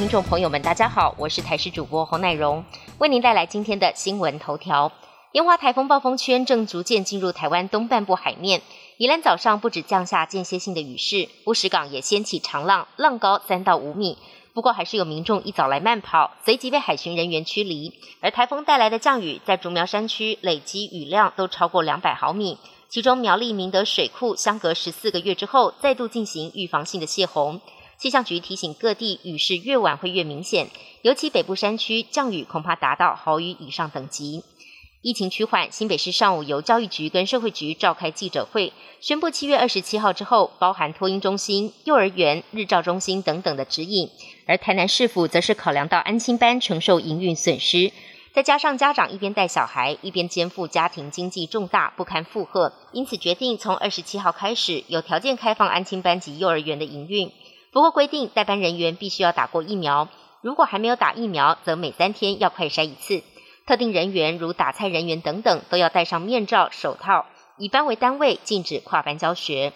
听众朋友们，大家好，我是台视主播洪乃荣，为您带来今天的新闻头条。烟花台风暴风圈正逐渐进入台湾东半部海面，宜兰早上不止降下间歇性的雨势，乌石港也掀起长浪，浪高三到五米。不过还是有民众一早来慢跑，随即被海巡人员驱离。而台风带来的降雨，在竹苗山区累积雨量都超过两百毫米。其中苗栗明德水库相隔十四个月之后再度进行预防性的泄洪，气象局提醒各地雨势越晚会越明显，尤其北部山区降雨恐怕达到豪雨以上等级。疫情趋缓，新北市上午由教育局跟社会局召开记者会，宣布七月二十七号之后，包含托婴中心、幼儿园、日照中心等等的指引，而台南市府则是考量到安亲班承受营运损失。再加上家长一边带小孩，一边肩负家庭经济重大不堪负荷，因此决定从二十七号开始有条件开放安亲班及幼儿园的营运。不过规定代班人员必须要打过疫苗，如果还没有打疫苗，则每三天要快筛一次。特定人员如打菜人员等等都要戴上面罩、手套。以班为单位，禁止跨班教学。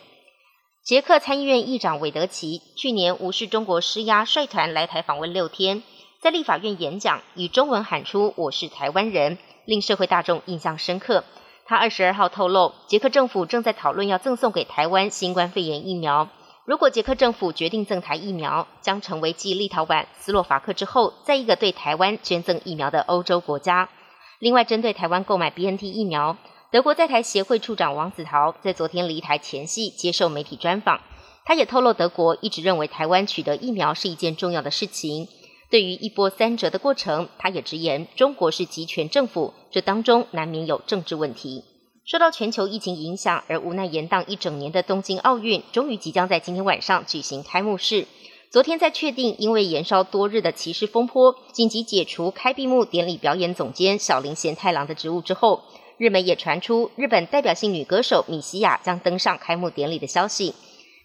捷克参议院议长韦德奇去年无视中国施压，率团来台访问六天。在立法院演讲，以中文喊出“我是台湾人”，令社会大众印象深刻。他二十二号透露，捷克政府正在讨论要赠送给台湾新冠肺炎疫苗。如果捷克政府决定赠台疫苗，将成为继立陶宛、斯洛伐克之后，再一个对台湾捐赠疫苗的欧洲国家。另外，针对台湾购买 BNT 疫苗，德国在台协会处长王子陶在昨天离台前夕接受媒体专访，他也透露，德国一直认为台湾取得疫苗是一件重要的事情。对于一波三折的过程，他也直言，中国是集权政府，这当中难免有政治问题。受到全球疫情影响而无奈延宕一整年的东京奥运，终于即将在今天晚上举行开幕式。昨天在确定因为延烧多日的骑士风波，紧急解除开闭幕典礼表演总监小林贤太郎的职务之后，日媒也传出日本代表性女歌手米西亚将登上开幕典礼的消息。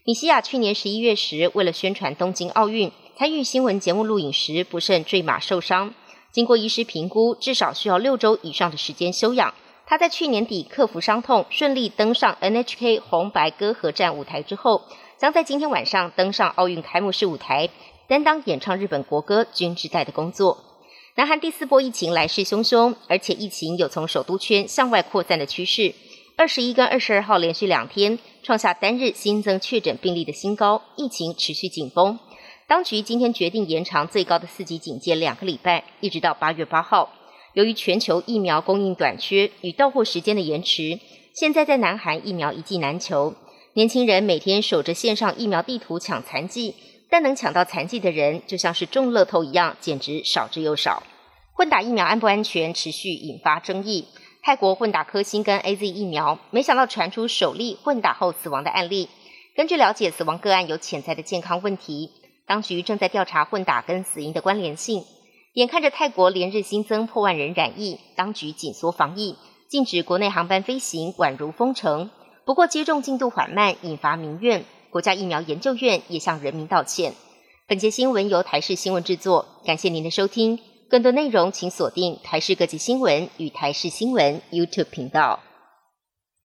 米西亚去年十一月时，为了宣传东京奥运。参与新闻节目录影时不慎坠马受伤，经过医师评估，至少需要六周以上的时间休养。他在去年底克服伤痛，顺利登上 NHK 红白歌合战舞台之后，将在今天晚上登上奥运开幕式舞台，担当演唱日本国歌《君之代》的工作。南韩第四波疫情来势汹汹，而且疫情有从首都圈向外扩散的趋势。二十一跟二十二号连续两天创下单日新增确诊病例的新高，疫情持续紧绷。当局今天决定延长最高的四级警戒两个礼拜，一直到八月八号。由于全球疫苗供应短缺与到货时间的延迟，现在在南韩疫苗一剂难求。年轻人每天守着线上疫苗地图抢残剂，但能抢到残剂的人就像是中乐透一样，简直少之又少。混打疫苗安不安全，持续引发争议。泰国混打科兴跟 A Z 疫苗，没想到传出首例混打后死亡的案例。根据了解，死亡个案有潜在的健康问题。当局正在调查混打跟死因的关联性。眼看着泰国连日新增破万人染疫，当局紧缩防疫，禁止国内航班飞行，宛如封城。不过接种进度缓慢，引发民怨。国家疫苗研究院也向人民道歉。本节新闻由台视新闻制作，感谢您的收听。更多内容请锁定台视各级新闻与台视新闻 YouTube 频道。